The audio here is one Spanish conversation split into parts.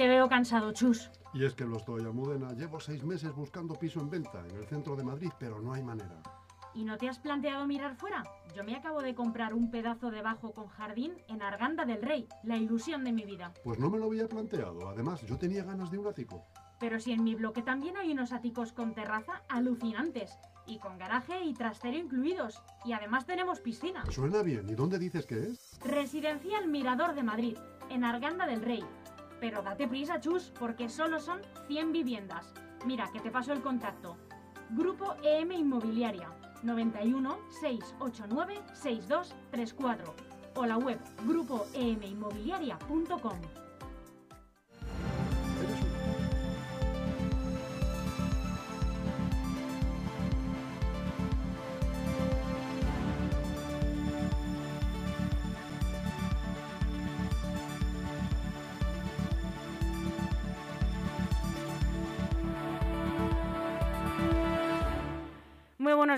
Te veo cansado, Chus. Y es que lo estoy, Almudena. Llevo seis meses buscando piso en venta en el centro de Madrid, pero no hay manera. ¿Y no te has planteado mirar fuera? Yo me acabo de comprar un pedazo de bajo con jardín en Arganda del Rey, la ilusión de mi vida. Pues no me lo había planteado. Además, yo tenía ganas de un ático. Pero si en mi bloque también hay unos áticos con terraza alucinantes. Y con garaje y trastero incluidos. Y además tenemos piscina. Suena bien. ¿Y dónde dices que es? Residencial Mirador de Madrid, en Arganda del Rey. Pero date prisa, Chus, porque solo son 100 viviendas. Mira, que te paso el contacto. Grupo EM Inmobiliaria 91 689 6234 o la web grupoeminmobiliaria.com.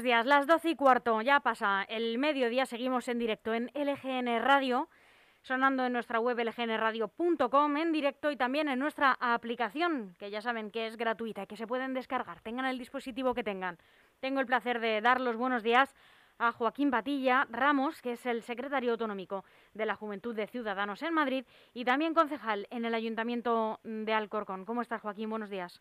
buenos días, las 12 y cuarto, ya pasa el mediodía, seguimos en directo en LGN Radio, sonando en nuestra web lgnradio.com en directo y también en nuestra aplicación, que ya saben que es gratuita y que se pueden descargar, tengan el dispositivo que tengan. Tengo el placer de dar los buenos días a Joaquín Batilla Ramos, que es el secretario autonómico de la Juventud de Ciudadanos en Madrid y también concejal en el Ayuntamiento de Alcorcón. ¿Cómo estás, Joaquín? Buenos días.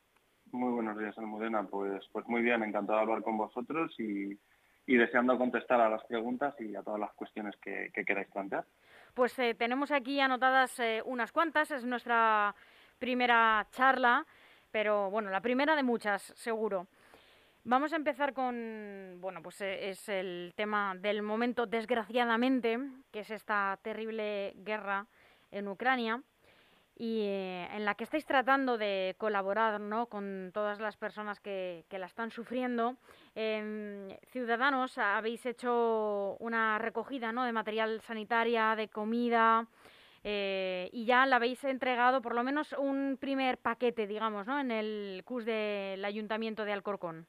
Muy buenos días, Almudena. Pues, pues muy bien, encantado de hablar con vosotros y, deseando contestar a las preguntas y a todas las cuestiones que, que queráis plantear. Pues eh, tenemos aquí anotadas eh, unas cuantas, es nuestra primera charla, pero bueno, la primera de muchas, seguro. Vamos a empezar con, bueno, pues eh, es el tema del momento, desgraciadamente, que es esta terrible guerra en Ucrania y eh, en la que estáis tratando de colaborar ¿no? con todas las personas que, que la están sufriendo. Eh, Ciudadanos, habéis hecho una recogida ¿no? de material sanitaria, de comida, eh, y ya la habéis entregado por lo menos un primer paquete, digamos, ¿no? en el CUS del Ayuntamiento de Alcorcón.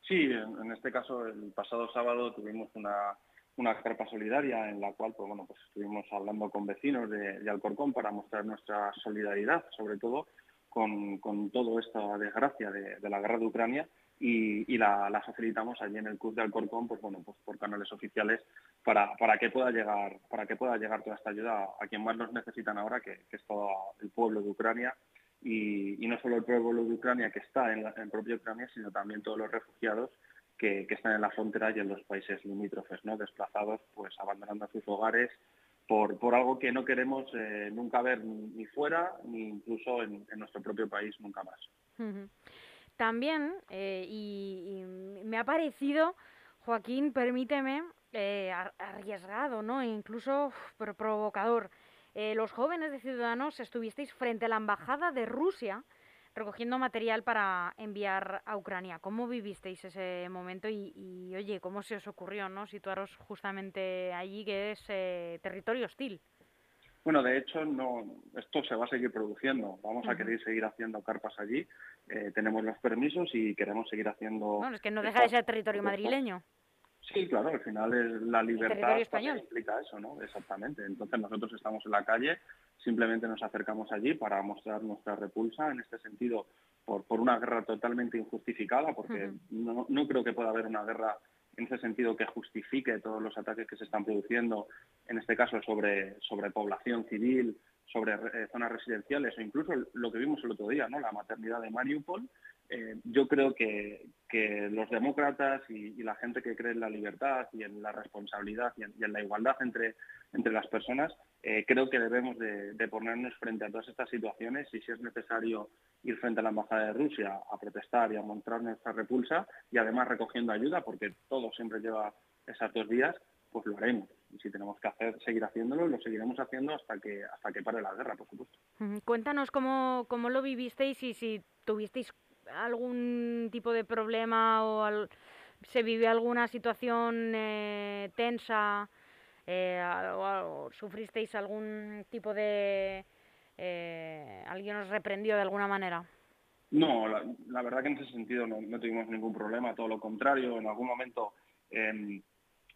Sí, en este caso, el pasado sábado tuvimos una una carpa solidaria en la cual pues bueno pues estuvimos hablando con vecinos de, Alcorcón para mostrar nuestra solidaridad sobre todo con, con toda esta desgracia de, la guerra de Ucrania y, la, facilitamos allí en el club de Alcorcón pues bueno pues por canales oficiales para, para que pueda llegar para que pueda llegar toda esta ayuda a, quien más nos necesitan ahora que, es todo el pueblo de Ucrania. Y, y no solo el pueblo de Ucrania que está en, la, en propia Ucrania sino también todos los refugiados que, están en la frontera y en los países limítrofes, ¿no? desplazados, pues abandonando sus hogares por, por algo que no queremos eh, nunca ver ni fuera ni incluso en, nuestro propio país nunca más. También, eh, y, me ha parecido, Joaquín, permíteme, eh, arriesgado, ¿no? E incluso provocador. Los jóvenes de Ciudadanos estuvisteis frente a la Embajada de Rusia recogiendo material para enviar a Ucrania. ¿Cómo vivisteis ese momento y, y oye, cómo se os ocurrió no situaros justamente allí, que es eh, territorio hostil? Bueno, de hecho, no, esto se va a seguir produciendo. Vamos uh -huh. a querer seguir haciendo carpas allí. Eh, tenemos los permisos y queremos seguir haciendo... Bueno, es que no deja de ser territorio madrileño. Sí, claro, al final es la libertad implica eso, ¿no? Exactamente. Entonces nosotros estamos en la calle, simplemente nos acercamos allí para mostrar nuestra repulsa en este sentido por, por una guerra totalmente injustificada, porque uh -huh. no, no creo que pueda haber una guerra en ese sentido que justifique todos los ataques que se están produciendo, en este caso sobre, sobre población civil, sobre eh, zonas residenciales o incluso lo que vimos el otro día, ¿no? la maternidad de Mariupol, eh, yo creo que, que los demócratas y, la gente que cree en la libertad y en la responsabilidad y en, la igualdad entre, entre las personas, eh, creo que debemos de, de, ponernos frente a todas estas situaciones y si es necesario ir frente a la Embajada de Rusia a protestar y a mostrar nuestra repulsa y además recogiendo ayuda, porque todo siempre lleva esas dos días, pues lo haremos. Y si tenemos que hacer, seguir haciéndolo, lo seguiremos haciendo hasta que, hasta que pare la guerra, por supuesto. Cuéntanos cómo, cómo lo vivisteis y si tuvisteis algún tipo de problema o al, se vivió alguna situación eh, tensa eh, o, sufristeis algún tipo de... Eh, ¿Alguien os reprendió de alguna manera? No, la, verdad que en ese sentido no, no, tuvimos ningún problema, todo lo contrario, en algún momento, eh,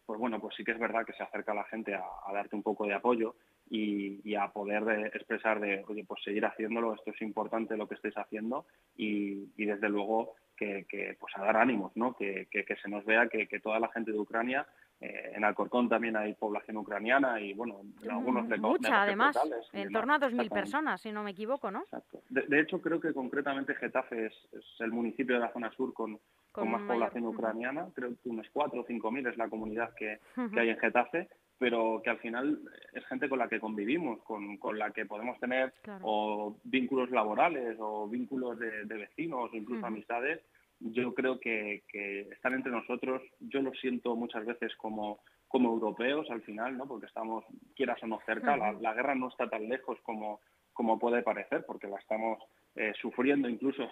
pues bueno, pues sí que es verdad que se acerca la gente a darte un poco de apoyo, y, a poder expresar de, oye, pues seguir haciéndolo, esto es importante lo que estáis haciendo y, desde luego que, pues a dar ánimos, ¿no? que, se nos vea que, toda la gente de Ucrania eh, en Alcorcón también hay población ucraniana y bueno, en algunos de Mucha, además, en torno a 2.000 personas, si no me equivoco, ¿no? Exacto. De, hecho, creo que concretamente Getafe es, el municipio de la zona sur con, con, más población ucraniana, creo que unos 4 o 5.000 es la comunidad que, hay en Getafe, pero que al final es gente con la que convivimos, con, con la que podemos tener o vínculos laborales o vínculos de, vecinos o incluso amistades. Yo creo que, están entre nosotros, yo lo siento muchas veces como, como europeos al final, ¿no? porque estamos, quieras o no, cerca, la, guerra no está tan lejos como, como puede parecer, porque la estamos eh, sufriendo incluso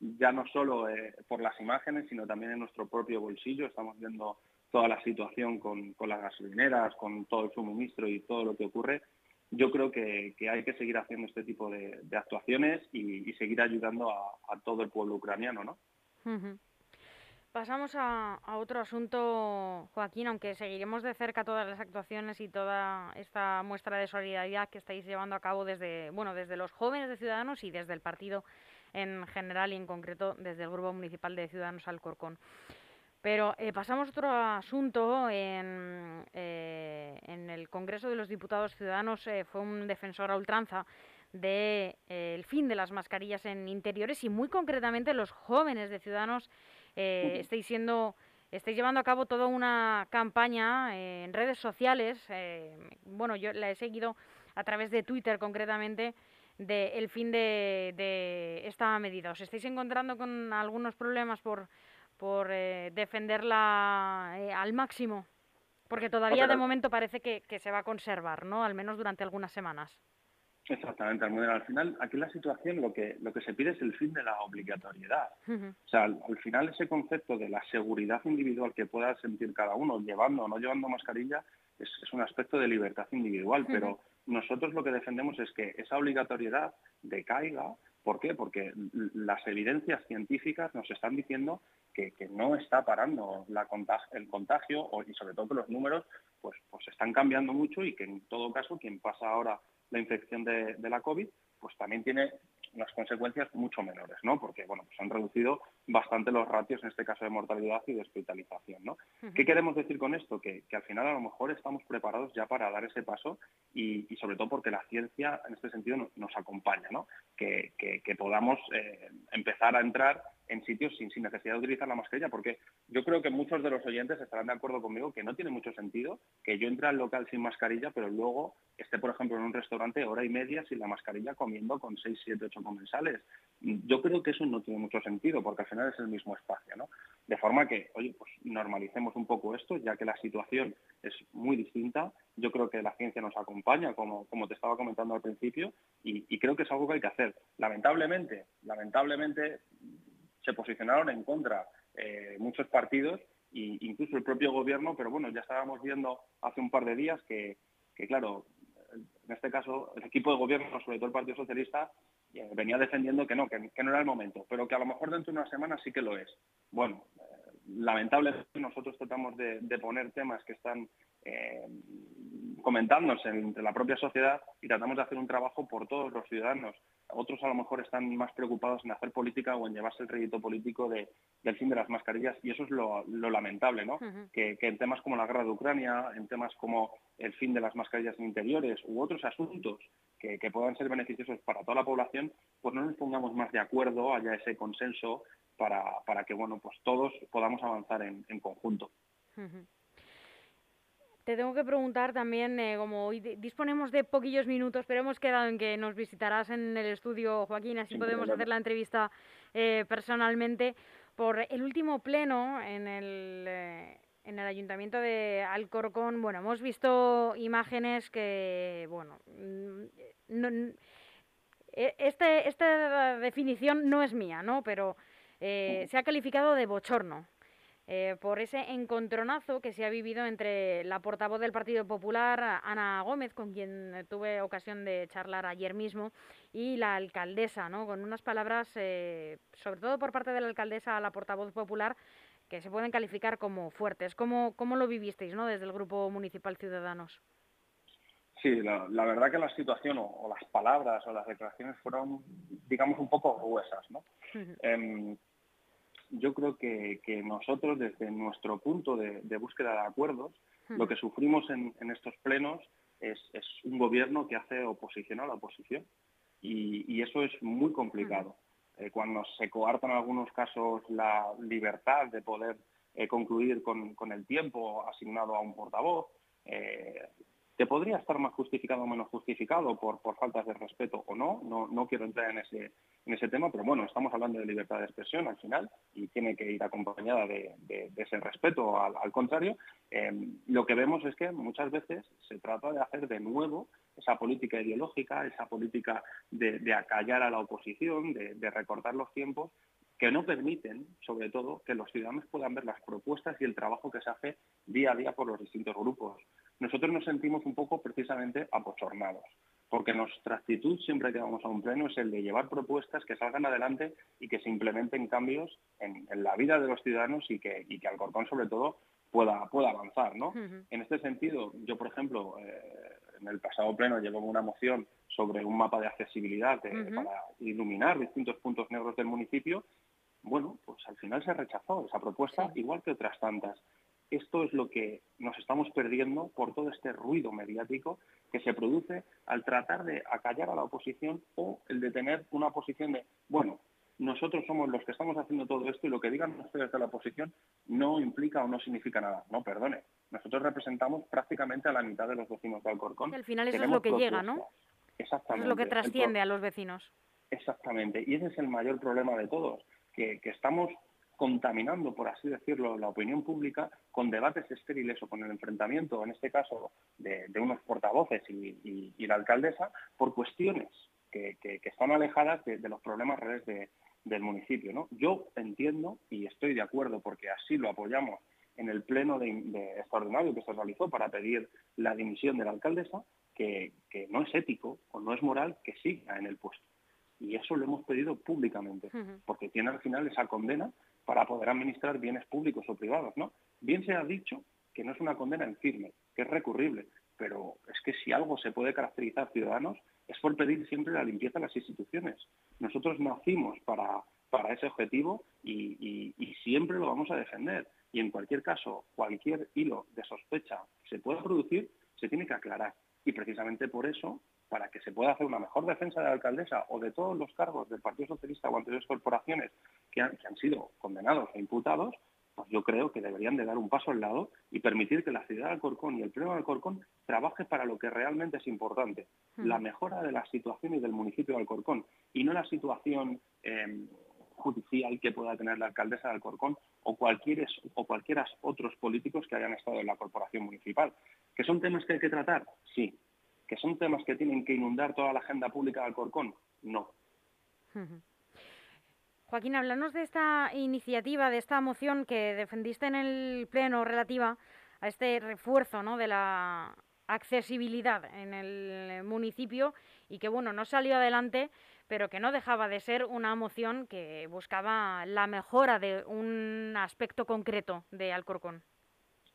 ya no solo eh, por las imágenes, sino también en nuestro propio bolsillo. Estamos viendo toda la situación con, las gasolineras, con todo el suministro y todo lo que ocurre. Yo creo que, hay que seguir haciendo este tipo de, actuaciones y, seguir ayudando a, todo el pueblo ucraniano, ¿no? Pasamos a, otro asunto, Joaquín, aunque seguiremos de cerca todas las actuaciones y toda esta muestra de solidaridad que estáis llevando a cabo desde, bueno, desde los jóvenes de Ciudadanos y desde el partido en general y en concreto desde el Grupo Municipal de Ciudadanos Alcorcón. Pero eh, pasamos a otro asunto. En, eh, en, el Congreso de los Diputados Ciudadanos eh, fue un defensor a ultranza del de, eh, fin de las mascarillas en interiores y muy concretamente los jóvenes de Ciudadanos eh, estáis siendo estáis llevando a cabo toda una campaña en redes sociales. bueno, yo la he seguido a través de Twitter concretamente del fin de, de, esta medida. ¿Os estáis encontrando con algunos problemas por, por defenderla al máximo? Porque todavía de momento parece que, que se va a conservar, ¿no? Al menos durante algunas semanas. Exactamente, Al final, aquí la situación lo que, lo que se pide es el fin de la obligatoriedad. O sea, al, final ese concepto de la seguridad individual que pueda sentir cada uno, llevando o no llevando mascarilla, es, un aspecto de libertad individual, pero nosotros lo que defendemos es que esa obligatoriedad decaiga. ¿Por qué? Porque las evidencias científicas nos están diciendo que, no está parando el contagio y sobre todo que los números pues, pues están cambiando mucho y que en todo caso quien pasa ahora la infección de, la COVID, pues también tiene unas consecuencias mucho menores, ¿no? Porque, bueno, pues han reducido bastante los ratios, en este caso de mortalidad y de hospitalización, ¿no? ¿Qué queremos decir con esto? Que, al final a lo mejor estamos preparados ya para dar ese paso y, sobre todo porque la ciencia en este sentido nos, acompaña, ¿no? Que, podamos eh, empezar a entrar en sitios sin, necesidad de utilizar la mascarilla, porque yo creo que muchos de los oyentes estarán de acuerdo conmigo que no tiene mucho sentido que yo entre al local sin mascarilla, pero luego esté, por ejemplo, en un restaurante hora y media sin la mascarilla comiendo con 6, 7, 8 comensales. Yo creo que eso no tiene mucho sentido, porque al final es el mismo espacio, ¿no? De forma que, oye, pues normalicemos un poco esto, ya que la situación es muy distinta. Yo creo que la ciencia nos acompaña, como, como te estaba comentando al principio, y creo que es algo que hay que hacer. Lamentablemente, lamentablemente, se posicionaron en contra eh, muchos partidos e incluso el propio gobierno, pero bueno, ya estábamos viendo hace un par de días que, claro, en este caso el equipo de gobierno, sobre todo el Partido Socialista, eh, venía defendiendo que no, que, no era el momento, pero que a lo mejor dentro de una semana sí que lo es. Bueno, eh, lamentablemente nosotros tratamos de, poner temas que están comentándose entre la propia sociedad y tratamos de hacer un trabajo por todos los ciudadanos otros a lo mejor están más preocupados en hacer política o en llevarse el rédito político de, del fin de las mascarillas y eso es lo, lamentable, ¿no? que, en temas como la guerra de Ucrania, en temas como el fin de las mascarillas en interiores u otros asuntos que, puedan ser beneficiosos para toda la población, pues no nos pongamos más de acuerdo, haya ese consenso para, para que bueno pues todos podamos avanzar en, conjunto. Te tengo que preguntar también, eh, como hoy disponemos de poquillos minutos, pero hemos quedado en que nos visitarás en el estudio, Joaquín, así podemos hacer la entrevista eh, personalmente, por el último pleno en el, eh, en el Ayuntamiento de Alcorcón. Bueno, hemos visto imágenes que, bueno, mm, e, este, esta definición no es mía, ¿no? Pero se ha calificado de bochorno eh, por ese encontronazo que se ha vivido entre la portavoz del Partido Popular, Ana Gómez, con quien tuve ocasión de charlar ayer mismo, y la alcaldesa, ¿no? con unas palabras, eh, sobre todo por parte de la alcaldesa a la portavoz popular, que se pueden calificar como fuertes. ¿Cómo, cómo lo vivisteis ¿no? desde el Grupo Municipal Ciudadanos? Sí, la, verdad que la situación o, las palabras o las declaraciones fueron, digamos, un poco gruesas, ¿no? Yo creo que, nosotros, desde nuestro punto de, búsqueda de acuerdos, lo que sufrimos en, estos plenos es, un gobierno que hace oposición a la oposición. Y, eso es muy complicado. Eh, cuando se coartan en algunos casos la libertad de poder eh, concluir con, con, el tiempo asignado a un portavoz, eh, que podría estar más justificado o menos justificado por, por faltas de respeto o no, no, no quiero entrar en ese, en ese tema, pero bueno, estamos hablando de libertad de expresión al final y tiene que ir acompañada de, ese respeto, al, contrario. Eh, lo que vemos es que muchas veces se trata de hacer de nuevo esa política ideológica, esa política de, de acallar a la oposición, de, de recortar los tiempos que no permiten, sobre todo, que los ciudadanos puedan ver las propuestas y el trabajo que se hace día a día por los distintos grupos. Nosotros nos sentimos un poco precisamente apochornados, porque nuestra actitud siempre que vamos a un pleno es el de llevar propuestas que salgan adelante y que se implementen cambios en, la vida de los ciudadanos y que, y que Alcorcón, sobre todo, pueda, pueda avanzar. ¿no? En este sentido, yo, por ejemplo, eh, en el pasado pleno llevo una moción sobre un mapa de accesibilidad para iluminar distintos puntos negros del municipio bueno, pues al final se rechazó esa propuesta, igual que otras tantas. Esto es lo que nos estamos perdiendo por todo este ruido mediático que se produce al tratar de acallar a la oposición o el de tener una posición de, bueno, nosotros somos los que estamos haciendo todo esto y lo que digan ustedes de la oposición no implica o no significa nada. No, perdone. Nosotros representamos prácticamente a la mitad de los vecinos de Alcorcón. al final eso es lo que llega, ¿no? Exactamente. es lo que trasciende a los vecinos. Exactamente. Y ese es el mayor problema de todos que, estamos contaminando, por así decirlo, la opinión pública con debates estériles o con el enfrentamiento, en este caso, de, unos portavoces y, la alcaldesa, por cuestiones que, están alejadas de, los problemas reales del municipio. ¿no? Yo entiendo y estoy de acuerdo, porque así lo apoyamos en el pleno de, extraordinario que se realizó para pedir la dimisión de la alcaldesa, que no es ético o no es moral que siga en el puesto. Y eso lo hemos pedido públicamente, porque tiene al final esa condena para poder administrar bienes públicos o privados, ¿no? Bien se ha dicho que no es una condena en firme, que es recurrible, pero es que si algo se puede caracterizar ciudadanos es por pedir siempre la limpieza de las instituciones. Nosotros nacimos para, para ese objetivo y, y, siempre lo vamos a defender. Y en cualquier caso, cualquier hilo de sospecha que se pueda producir, se tiene que aclarar. Y precisamente por eso para que se pueda hacer una mejor defensa de la alcaldesa o de todos los cargos del Partido Socialista o anteriores corporaciones que han, sido condenados e imputados, pues yo creo que deberían de dar un paso al lado y permitir que la ciudad de Alcorcón y el pleno de Alcorcón trabaje para lo que realmente es importante, mm. la mejora de la situación y del municipio de Alcorcón, y no la situación em, judicial que pueda tener la alcaldesa de Alcorcón o cualquier o cualquiera otros políticos que hayan estado en la corporación municipal. ¿Que son temas que hay que tratar? Sí, ¿Que son temas que tienen que inundar toda la agenda pública de Alcorcón? No. Joaquín, háblanos de esta iniciativa, de esta moción que defendiste en el Pleno relativa a este refuerzo ¿no? de la accesibilidad en el municipio y que, bueno, no salió adelante, pero que no dejaba de ser una moción que buscaba la mejora de un aspecto concreto de Alcorcón.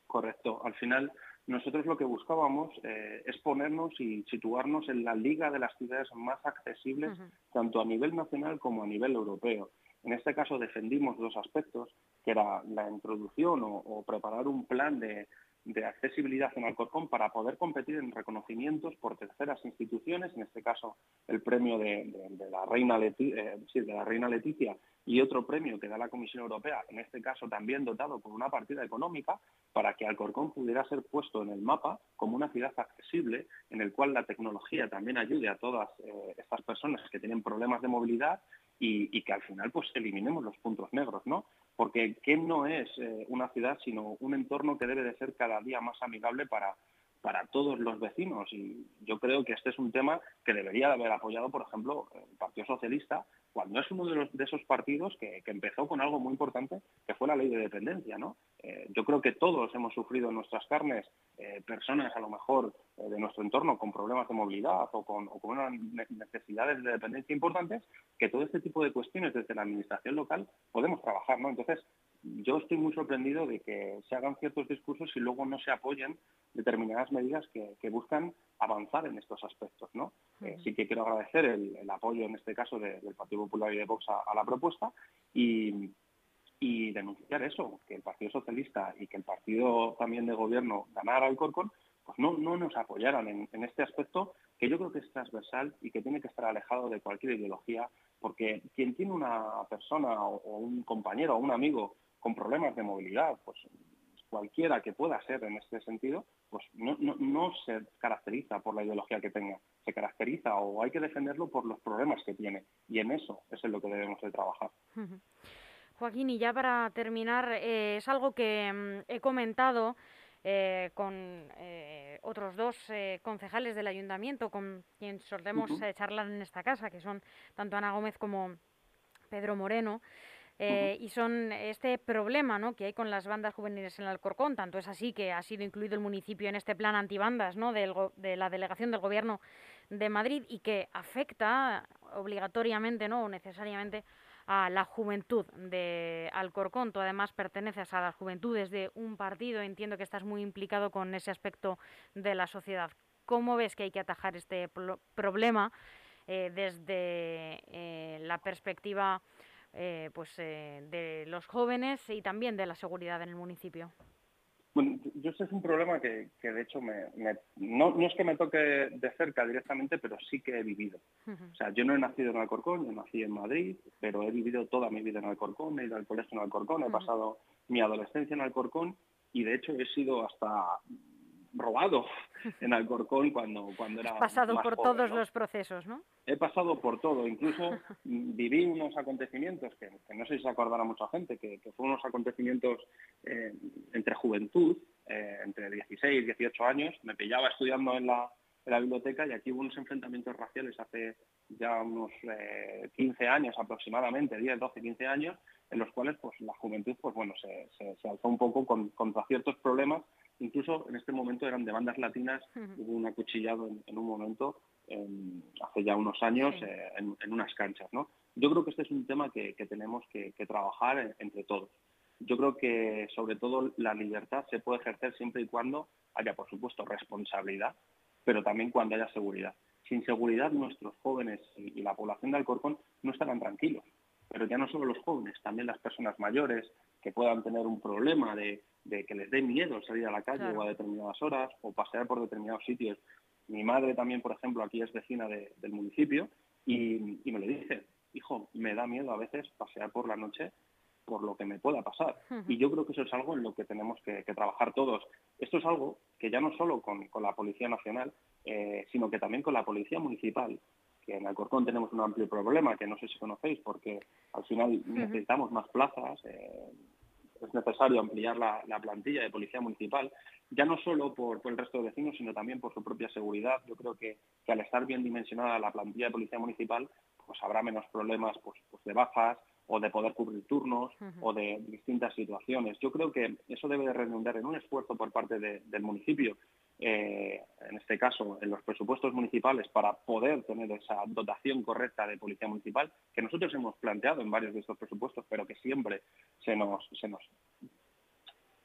Correcto. Al final, nosotros lo que buscábamos eh, es ponernos y situarnos en la liga de las ciudades más accesibles, tanto a nivel nacional como a nivel europeo. En este caso defendimos dos aspectos, que era la introducción o preparar un plan de, accesibilidad en Alcorcón para poder competir en reconocimientos por terceras instituciones, en este caso el premio de, la, Reina eh, la Reina Leticia y otro premio que da la Comisión Europea, en este caso también dotado por una partida económica, para que Alcorcón pudiera ser puesto en el mapa como una ciudad accesible en el cual la tecnología también ayude a todas eh, estas personas que tienen problemas de movilidad y, que al final pues eliminemos los puntos negros, ¿no? Porque ¿qué no es eh, una ciudad sino un entorno que debe de ser cada día más amigable para, para todos los vecinos? Y yo creo que este es un tema que debería de haber apoyado, por ejemplo, el Partido Socialista, cuando es uno de, esos partidos que, empezó con algo muy importante, que fue la ley de dependencia, ¿no? Eh, yo creo que todos hemos sufrido en nuestras carnes eh, personas a lo mejor de nuestro entorno con problemas de movilidad o con, o con, unas necesidades de dependencia importantes, que todo este tipo de cuestiones desde la administración local podemos trabajar, ¿no? Entonces, yo estoy muy sorprendido de que se hagan ciertos discursos y luego no se apoyen determinadas medidas que, buscan avanzar en estos aspectos. ¿no? Eh, sí que quiero agradecer el, apoyo, en este caso, del Partido Popular y de Vox a, la propuesta y, denunciar eso, que el Partido Socialista y que el partido también de gobierno ganara el Corcón, pues no, no nos apoyaran en, este aspecto que yo creo que es transversal y que tiene que estar alejado de cualquier ideología, porque quien tiene una persona o un compañero o un amigo con problemas de movilidad, pues cualquiera que pueda ser en este sentido, pues no, no, se caracteriza por la ideología que tenga, se caracteriza o hay que defenderlo por los problemas que tiene. Y en eso es en lo que debemos de trabajar. Joaquín, y ya para terminar, eh, es algo que mm, he comentado eh, con eh, otros dos concejales del ayuntamiento con quien solemos charlar en esta casa, que son tanto Ana Gómez como Pedro Moreno. Eh, y son este problema ¿no? que hay con las bandas juveniles en Alcorcón. Tanto es así que ha sido incluido el municipio en este plan antibandas ¿no? de la delegación del Gobierno de Madrid y que afecta obligatoriamente ¿no? o necesariamente a la juventud de Alcorcón. Tú además perteneces a las juventudes de un partido. Entiendo que estás muy implicado con ese aspecto de la sociedad. ¿Cómo ves que hay que atajar este problema eh, desde eh, la perspectiva eh, pues, eh, de los jóvenes y también de la seguridad en el municipio? Bueno, yo sé es un problema que, de hecho me, no, no, es que me toque de cerca directamente, pero sí que he vivido. O sea, yo no he nacido en Alcorcón, yo nací en Madrid, pero he vivido toda mi vida en Alcorcón, he ido al colegio en Alcorcón, he pasado mi adolescencia en Alcorcón y de hecho he sido hasta robado en Alcorcón cuando, cuando era. Has pasado por todos los procesos, ¿no? He pasado por todo, incluso viví unos acontecimientos que, no sé si se acordará mucha gente, que, fueron unos acontecimientos eh, entre juventud, eh, entre 16 y 18 años. Me pillaba estudiando en la, en la biblioteca y aquí hubo unos enfrentamientos raciales hace ya unos 15 eh, años aproximadamente, 10, 12, 15 años, en los cuales pues la juventud pues bueno se, se, alzó un poco contra ciertos problemas incluso en este momento eran de bandas latinas hubo un acuchillado en, un momento hace ya unos años eh, en, unas canchas no yo creo que este es un tema que, tenemos que, trabajar entre todos. Yo creo que sobre todo la libertad se puede ejercer siempre y cuando haya por supuesto responsabilidad pero también cuando haya seguridad. Sin seguridad nuestros jóvenes y, la población de Alcorcón no estarán tranquilos. Pero ya no solo los jóvenes, también las personas mayores que puedan tener un problema de, que les dé miedo salir a la calle o a determinadas horas o pasear por determinados sitios. Mi madre también, por ejemplo, aquí es vecina del municipio y, me lo dice, hijo, me da miedo a veces pasear por la noche por lo que me pueda pasar. Y yo creo que eso es algo en lo que tenemos que, trabajar todos. Esto es algo que ya no solo con, la Policía Nacional, eh, sino que también con la Policía Municipal que en Alcorcón tenemos un amplio problema que no sé si conocéis porque al final necesitamos más plazas, eh, es necesario ampliar la, plantilla de policía municipal, ya no solo por, el resto de vecinos, sino también por su propia seguridad. Yo creo que, al estar bien dimensionada la plantilla de policía municipal, pues habrá menos problemas pues, pues de bajas o de poder cubrir turnos o de distintas situaciones. Yo creo que eso debe de redundar en un esfuerzo por parte del municipio eh, en este caso, en los presupuestos municipales para poder tener esa dotación correcta de policía municipal, que nosotros hemos planteado en varios de estos presupuestos, pero que siempre se nos, se nos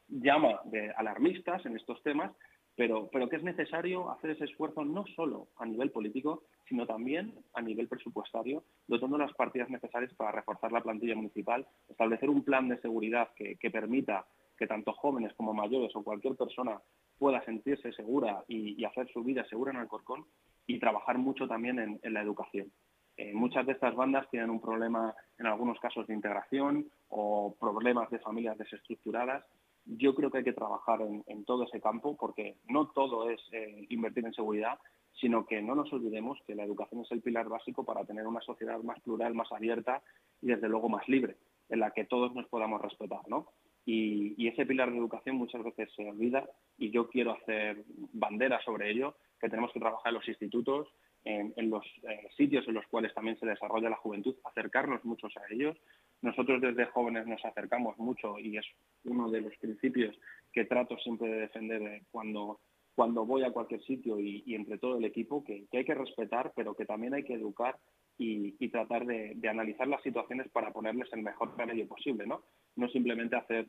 llama de alarmistas en estos temas, pero, pero que es necesario hacer ese esfuerzo no solo a nivel político, sino también a nivel presupuestario, dotando las partidas necesarias para reforzar la plantilla municipal, establecer un plan de seguridad que, que permita que tanto jóvenes como mayores o cualquier persona pueda sentirse segura y, hacer su vida segura en Alcorcón y trabajar mucho también en, la educación. Eh, muchas de estas bandas tienen un problema en algunos casos de integración o problemas de familias desestructuradas. Yo creo que hay que trabajar en, todo ese campo porque no todo es eh, invertir en seguridad, sino que no nos olvidemos que la educación es el pilar básico para tener una sociedad más plural, más abierta y desde luego más libre, en la que todos nos podamos respetar. ¿no? Y, ese pilar de educación muchas veces se olvida y yo quiero hacer bandera sobre ello, que tenemos que trabajar en los institutos, en, los eh, sitios en los cuales también se desarrolla la juventud, acercarnos muchos a ellos. Nosotros desde jóvenes nos acercamos mucho y es uno de los principios que trato siempre de defender eh, cuando, cuando voy a cualquier sitio y, entre todo el equipo, que, hay que respetar, pero que también hay que educar y, tratar de, analizar las situaciones para ponerles el mejor remedio posible, ¿no? No simplemente hacer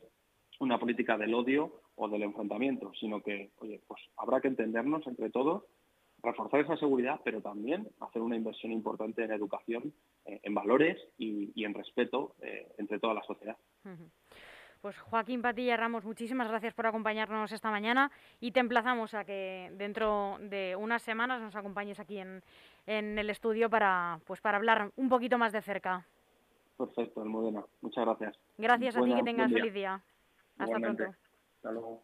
una política del odio o del enfrentamiento, sino que, oye, pues habrá que entendernos entre todos, reforzar esa seguridad, pero también hacer una inversión importante en educación, eh, en valores y, en respeto eh, entre toda la sociedad. Pues Joaquín Patilla Ramos, muchísimas gracias por acompañarnos esta mañana y te emplazamos a que dentro de unas semanas nos acompañes aquí en, el estudio para, pues, para hablar un poquito más de cerca. Perfecto, Almudena. Muchas gracias. Gracias a ti, que tengas feliz día. Hasta pronto. Hasta luego.